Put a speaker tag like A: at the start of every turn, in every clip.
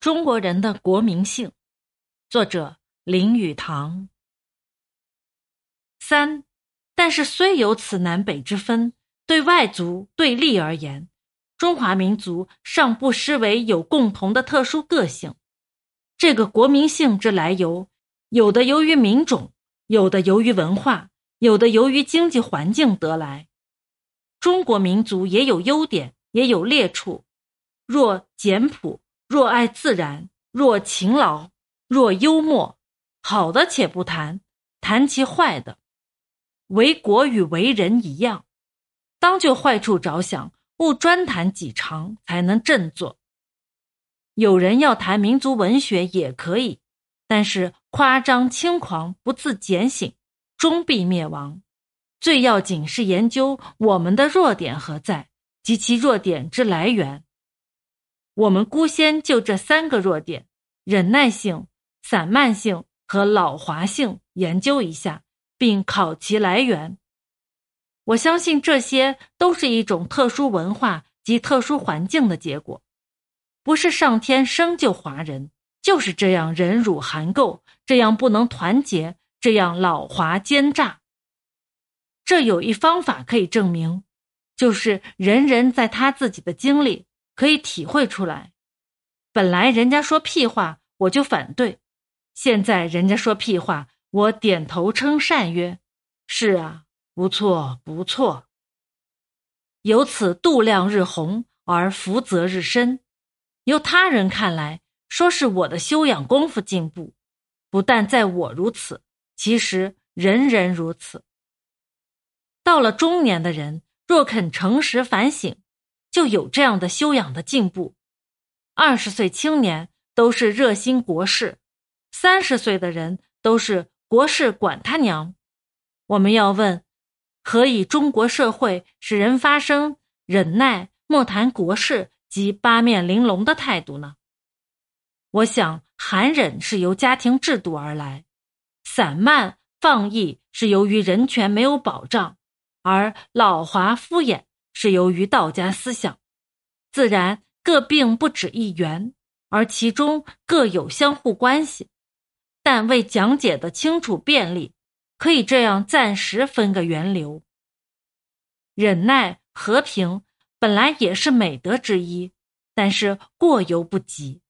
A: 中国人的国民性，作者林语堂。三，但是虽有此南北之分，对外族对立而言，中华民族尚不失为有共同的特殊个性。这个国民性之来由，有的由于民种，有的由于文化，有的由于经济环境得来。中国民族也有优点，也有劣处，若简朴。若爱自然，若勤劳，若幽默，好的且不谈，谈其坏的。为国与为人一样，当就坏处着想，勿专谈己长，才能振作。有人要谈民族文学也可以，但是夸张轻狂，不自检醒，终必灭亡。最要紧是研究我们的弱点何在，及其弱点之来源。我们姑先就这三个弱点：忍耐性、散漫性和老滑性研究一下，并考其来源。我相信这些都是一种特殊文化及特殊环境的结果，不是上天生就华人，就是这样忍辱含垢，这样不能团结，这样老滑奸诈。这有一方法可以证明，就是人人在他自己的经历。可以体会出来，本来人家说屁话，我就反对；现在人家说屁话，我点头称善曰：“是啊，不错，不错。”由此度量日红，而福泽日深。由他人看来，说是我的修养功夫进步，不但在我如此，其实人人如此。到了中年的人，若肯诚实反省。就有这样的修养的进步。二十岁青年都是热心国事，三十岁的人都是国事管他娘。我们要问：何以中国社会使人发生忍耐、莫谈国事及八面玲珑的态度呢？我想，寒忍是由家庭制度而来，散漫放逸是由于人权没有保障，而老滑敷衍。是由于道家思想，自然各并不止一源，而其中各有相互关系。但为讲解的清楚便利，可以这样暂时分个源流。忍耐、和平本来也是美德之一，但是过犹不及。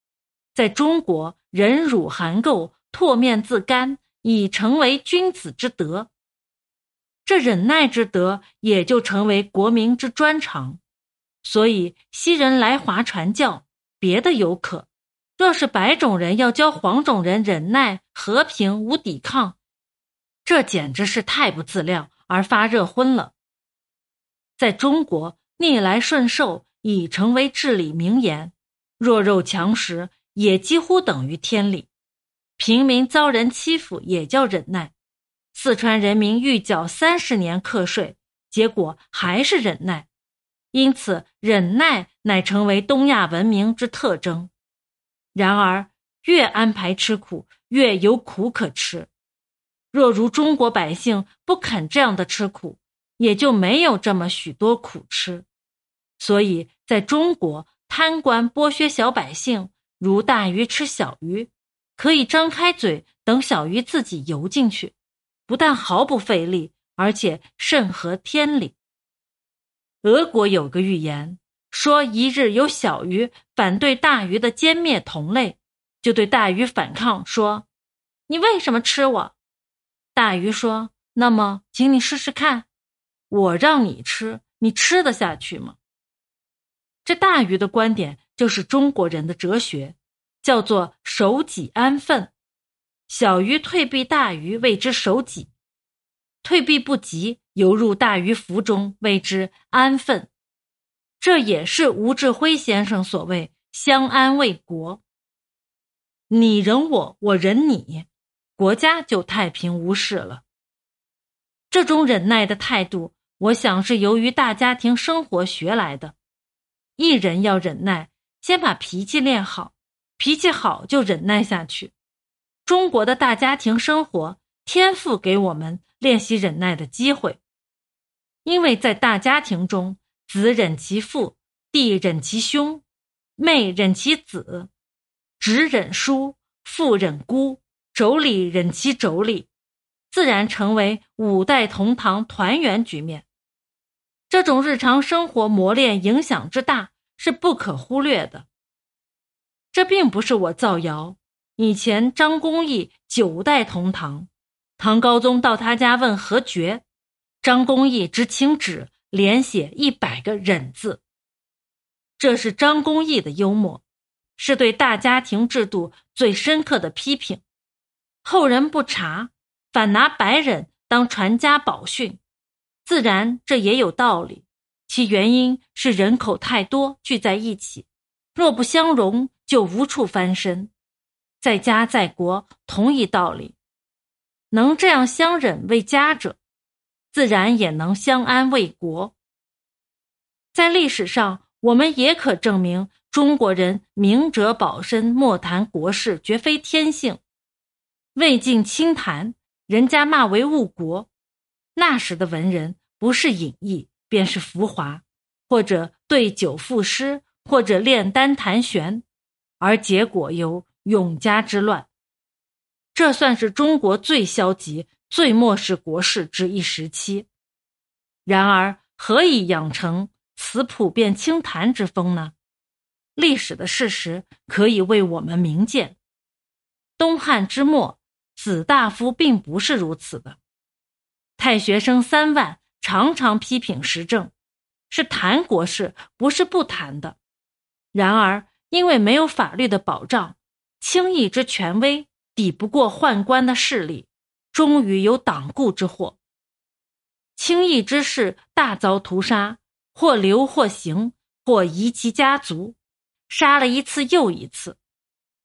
A: 在中国，忍辱含垢、唾面自干，已成为君子之德。这忍耐之德也就成为国民之专长，所以西人来华传教，别的有可；若是白种人要教黄种人忍耐、和平、无抵抗，这简直是太不自量而发热昏了。在中国，逆来顺受已成为至理名言，弱肉强食也几乎等于天理，平民遭人欺负也叫忍耐。四川人民欲缴三十年课税，结果还是忍耐，因此忍耐乃成为东亚文明之特征。然而，越安排吃苦，越有苦可吃。若如中国百姓不肯这样的吃苦，也就没有这么许多苦吃。所以，在中国，贪官剥削小百姓，如大鱼吃小鱼，可以张开嘴等小鱼自己游进去。不但毫不费力，而且甚合天理。俄国有个寓言，说一日有小鱼反对大鱼的歼灭同类，就对大鱼反抗说：“你为什么吃我？”大鱼说：“那么，请你试试看，我让你吃，你吃得下去吗？”这大鱼的观点就是中国人的哲学，叫做守己安分。小鱼退避大鱼，谓之守己；退避不及，游入大鱼腹中，谓之安分。这也是吴志辉先生所谓“相安为国”。你忍我，我忍你，国家就太平无事了。这种忍耐的态度，我想是由于大家庭生活学来的。一人要忍耐，先把脾气练好，脾气好就忍耐下去。中国的大家庭生活天赋给我们练习忍耐的机会，因为在大家庭中，子忍其父，弟忍其兄，妹忍其子，侄忍叔，父忍姑，妯娌忍其妯娌，自然成为五代同堂团圆局面。这种日常生活磨练影响之大是不可忽略的。这并不是我造谣。以前张公义九代同堂，唐高宗到他家问何爵，张公义只请纸连写一百个忍字。这是张公义的幽默，是对大家庭制度最深刻的批评。后人不查，反拿白忍当传家宝训。自然，这也有道理。其原因是人口太多聚在一起，若不相容，就无处翻身。在家在国，同一道理。能这样相忍为家者，自然也能相安为国。在历史上，我们也可证明，中国人明哲保身、莫谈国事，绝非天性。魏晋清谈，人家骂为误国。那时的文人不是隐逸，便是浮华，或者对酒赋诗，或者炼丹弹弦，而结果有永嘉之乱。这算是中国最消极、最漠视国事之一时期。然而，何以养成此普遍清谈之风呢？历史的事实可以为我们明鉴。东汉之末，子大夫并不是如此的。太学生三万常常批评时政，是谈国事，不是不谈的。然而，因为没有法律的保障，轻易之权威抵不过宦官的势力，终于有党锢之祸。轻易之事大遭屠杀，或流或刑，或夷其家族，杀了一次又一次。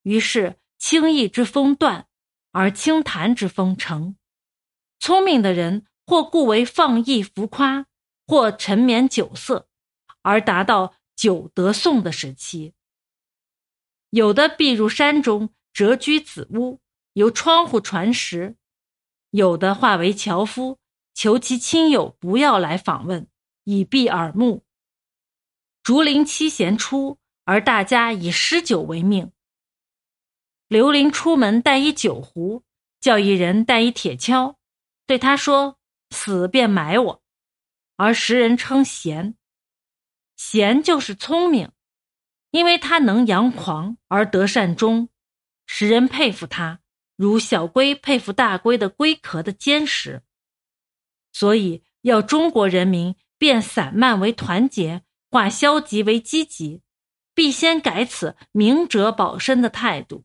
A: 于是，轻易之风断，而清谈之风成。聪明的人或故为放逸浮夸，或沉湎酒色，而达到酒得颂的时期。有的避入山中，谪居子屋，由窗户传食；有的化为樵夫，求其亲友不要来访问，以避耳目。竹林七贤出，而大家以诗酒为命。刘伶出门带一酒壶，叫一人带一铁锹。对他说：“死便埋我。”而时人称贤，贤就是聪明，因为他能扬狂而得善终，使人佩服他，如小龟佩服大龟的龟壳的坚实。所以要中国人民变散漫为团结，化消极为积极，必先改此明哲保身的态度，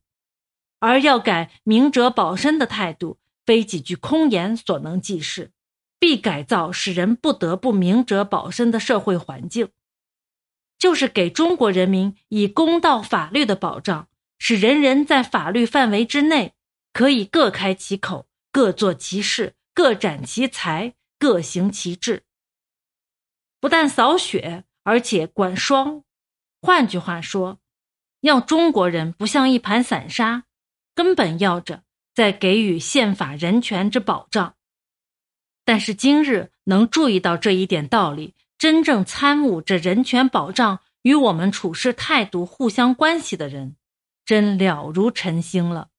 A: 而要改明哲保身的态度。非几句空言所能济事，必改造使人不得不明哲保身的社会环境，就是给中国人民以公道法律的保障，使人人在法律范围之内，可以各开其口，各做其事，各展其才，各行其志。不但扫雪，而且管霜。换句话说，要中国人不像一盘散沙，根本要着。在给予宪法人权之保障，但是今日能注意到这一点道理，真正参悟这人权保障与我们处事态度互相关系的人，真了如晨星了。